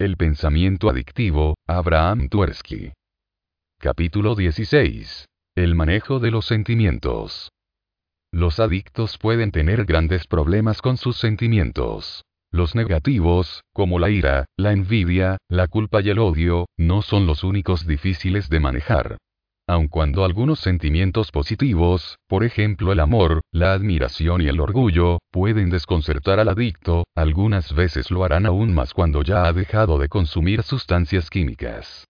El pensamiento adictivo, Abraham Tversky. Capítulo 16. El manejo de los sentimientos. Los adictos pueden tener grandes problemas con sus sentimientos. Los negativos, como la ira, la envidia, la culpa y el odio, no son los únicos difíciles de manejar. Aun cuando algunos sentimientos positivos, por ejemplo el amor, la admiración y el orgullo, pueden desconcertar al adicto, algunas veces lo harán aún más cuando ya ha dejado de consumir sustancias químicas.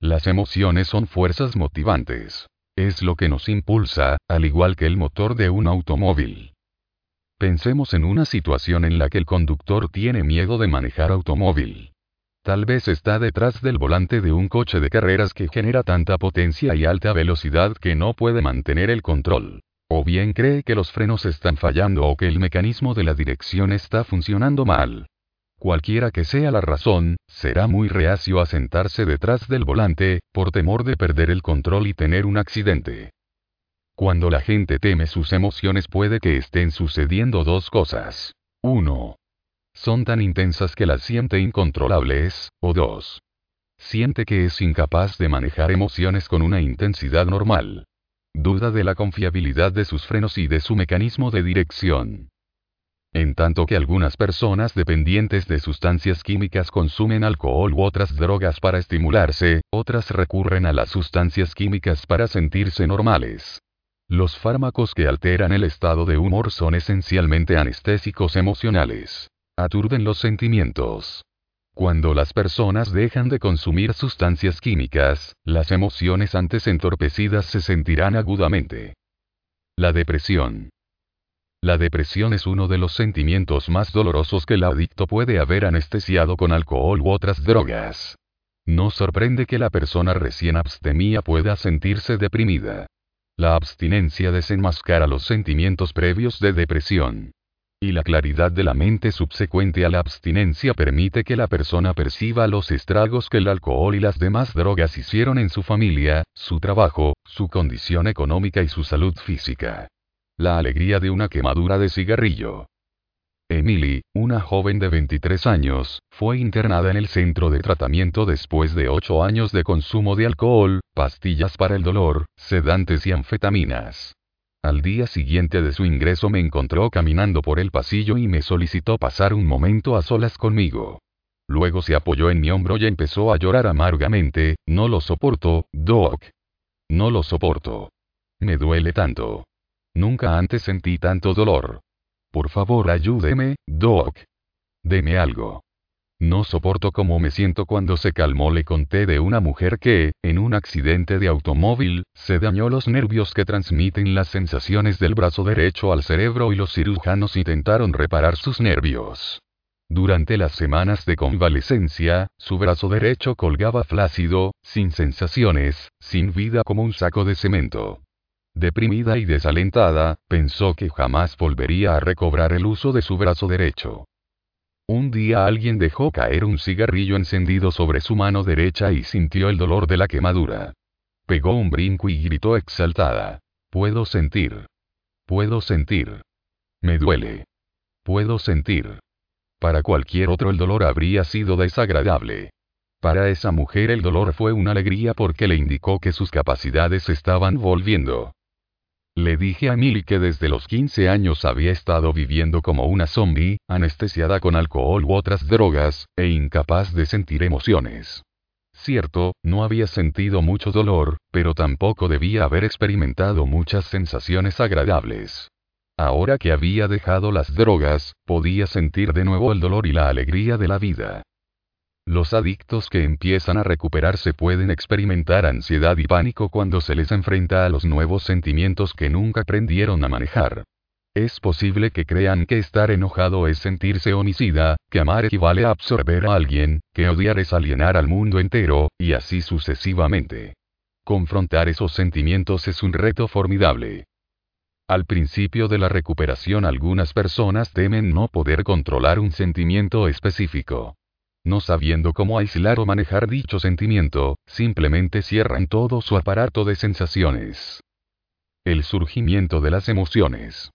Las emociones son fuerzas motivantes. Es lo que nos impulsa, al igual que el motor de un automóvil. Pensemos en una situación en la que el conductor tiene miedo de manejar automóvil. Tal vez está detrás del volante de un coche de carreras que genera tanta potencia y alta velocidad que no puede mantener el control. O bien cree que los frenos están fallando o que el mecanismo de la dirección está funcionando mal. Cualquiera que sea la razón, será muy reacio a sentarse detrás del volante, por temor de perder el control y tener un accidente. Cuando la gente teme sus emociones puede que estén sucediendo dos cosas. 1 son tan intensas que las siente incontrolables, o dos. Siente que es incapaz de manejar emociones con una intensidad normal. Duda de la confiabilidad de sus frenos y de su mecanismo de dirección. En tanto que algunas personas dependientes de sustancias químicas consumen alcohol u otras drogas para estimularse, otras recurren a las sustancias químicas para sentirse normales. Los fármacos que alteran el estado de humor son esencialmente anestésicos emocionales aturden los sentimientos. Cuando las personas dejan de consumir sustancias químicas, las emociones antes entorpecidas se sentirán agudamente. La depresión. La depresión es uno de los sentimientos más dolorosos que el adicto puede haber anestesiado con alcohol u otras drogas. No sorprende que la persona recién abstemía pueda sentirse deprimida. La abstinencia desenmascara los sentimientos previos de depresión. Y la claridad de la mente subsecuente a la abstinencia permite que la persona perciba los estragos que el alcohol y las demás drogas hicieron en su familia, su trabajo, su condición económica y su salud física. La alegría de una quemadura de cigarrillo. Emily, una joven de 23 años, fue internada en el centro de tratamiento después de 8 años de consumo de alcohol, pastillas para el dolor, sedantes y anfetaminas. Al día siguiente de su ingreso me encontró caminando por el pasillo y me solicitó pasar un momento a solas conmigo. Luego se apoyó en mi hombro y empezó a llorar amargamente, no lo soporto, Doc. No lo soporto. Me duele tanto. Nunca antes sentí tanto dolor. Por favor ayúdeme, Doc. Deme algo. No soporto cómo me siento cuando se calmó le conté de una mujer que, en un accidente de automóvil, se dañó los nervios que transmiten las sensaciones del brazo derecho al cerebro y los cirujanos intentaron reparar sus nervios. Durante las semanas de convalecencia, su brazo derecho colgaba flácido, sin sensaciones, sin vida como un saco de cemento. Deprimida y desalentada, pensó que jamás volvería a recobrar el uso de su brazo derecho. Un día alguien dejó caer un cigarrillo encendido sobre su mano derecha y sintió el dolor de la quemadura. Pegó un brinco y gritó exaltada. Puedo sentir. Puedo sentir. Me duele. Puedo sentir. Para cualquier otro el dolor habría sido desagradable. Para esa mujer el dolor fue una alegría porque le indicó que sus capacidades estaban volviendo. Le dije a Milly que desde los 15 años había estado viviendo como una zombie, anestesiada con alcohol u otras drogas, e incapaz de sentir emociones. Cierto, no había sentido mucho dolor, pero tampoco debía haber experimentado muchas sensaciones agradables. Ahora que había dejado las drogas, podía sentir de nuevo el dolor y la alegría de la vida. Los adictos que empiezan a recuperarse pueden experimentar ansiedad y pánico cuando se les enfrenta a los nuevos sentimientos que nunca aprendieron a manejar. Es posible que crean que estar enojado es sentirse homicida, que amar equivale a absorber a alguien, que odiar es alienar al mundo entero, y así sucesivamente. Confrontar esos sentimientos es un reto formidable. Al principio de la recuperación algunas personas temen no poder controlar un sentimiento específico no sabiendo cómo aislar o manejar dicho sentimiento, simplemente cierran todo su aparato de sensaciones. El surgimiento de las emociones.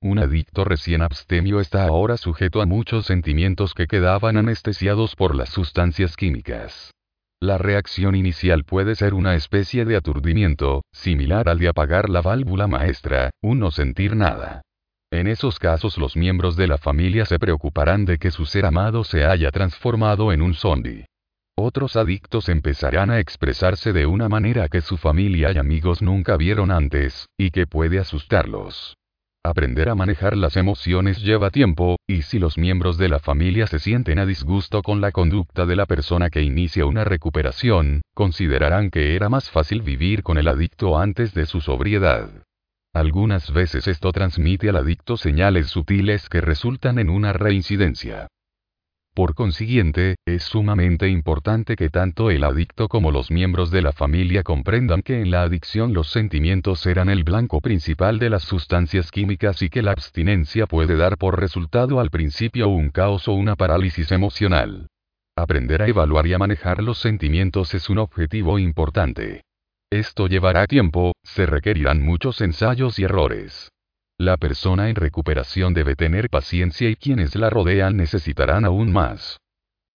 Un adicto recién abstemio está ahora sujeto a muchos sentimientos que quedaban anestesiados por las sustancias químicas. La reacción inicial puede ser una especie de aturdimiento, similar al de apagar la válvula maestra, un no sentir nada. En esos casos los miembros de la familia se preocuparán de que su ser amado se haya transformado en un zombie. Otros adictos empezarán a expresarse de una manera que su familia y amigos nunca vieron antes, y que puede asustarlos. Aprender a manejar las emociones lleva tiempo, y si los miembros de la familia se sienten a disgusto con la conducta de la persona que inicia una recuperación, considerarán que era más fácil vivir con el adicto antes de su sobriedad. Algunas veces esto transmite al adicto señales sutiles que resultan en una reincidencia. Por consiguiente, es sumamente importante que tanto el adicto como los miembros de la familia comprendan que en la adicción los sentimientos eran el blanco principal de las sustancias químicas y que la abstinencia puede dar por resultado al principio un caos o una parálisis emocional. Aprender a evaluar y a manejar los sentimientos es un objetivo importante. Esto llevará tiempo, se requerirán muchos ensayos y errores. La persona en recuperación debe tener paciencia y quienes la rodean necesitarán aún más.